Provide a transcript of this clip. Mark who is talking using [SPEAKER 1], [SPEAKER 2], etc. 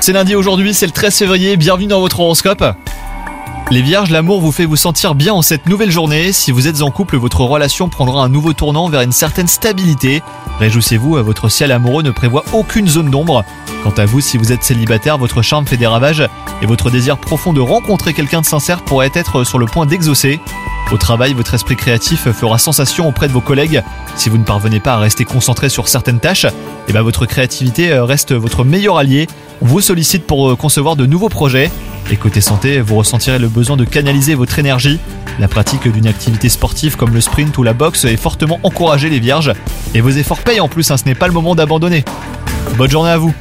[SPEAKER 1] C'est lundi aujourd'hui, c'est le 13 février, bienvenue dans votre horoscope. Les vierges, l'amour vous fait vous sentir bien en cette nouvelle journée. Si vous êtes en couple, votre relation prendra un nouveau tournant vers une certaine stabilité. Réjouissez-vous, votre ciel amoureux ne prévoit aucune zone d'ombre. Quant à vous, si vous êtes célibataire, votre charme fait des ravages et votre désir profond de rencontrer quelqu'un de sincère pourrait être sur le point d'exaucer. Au travail, votre esprit créatif fera sensation auprès de vos collègues. Si vous ne parvenez pas à rester concentré sur certaines tâches, eh ben votre créativité reste votre meilleur allié. On vous sollicite pour concevoir de nouveaux projets. Et côté santé, vous ressentirez le besoin de canaliser votre énergie. La pratique d'une activité sportive comme le sprint ou la boxe est fortement encouragée les vierges. Et vos efforts payent en plus, hein, ce n'est pas le moment d'abandonner. Bonne journée à vous